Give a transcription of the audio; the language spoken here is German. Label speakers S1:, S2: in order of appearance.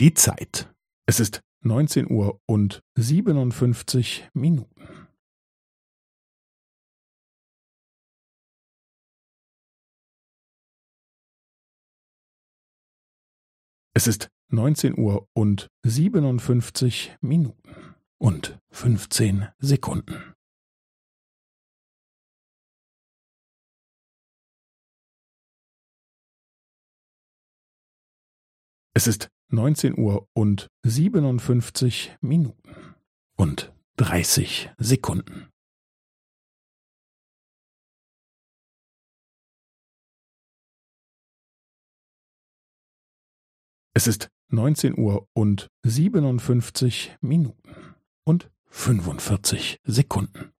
S1: Die Zeit. Es ist neunzehn Uhr und siebenundfünfzig Minuten. Es ist neunzehn Uhr und siebenundfünfzig Minuten und fünfzehn Sekunden. Es ist neunzehn Uhr und siebenundfünfzig Minuten und dreißig Sekunden. Es ist neunzehn Uhr und siebenundfünfzig Minuten und fünfundvierzig Sekunden.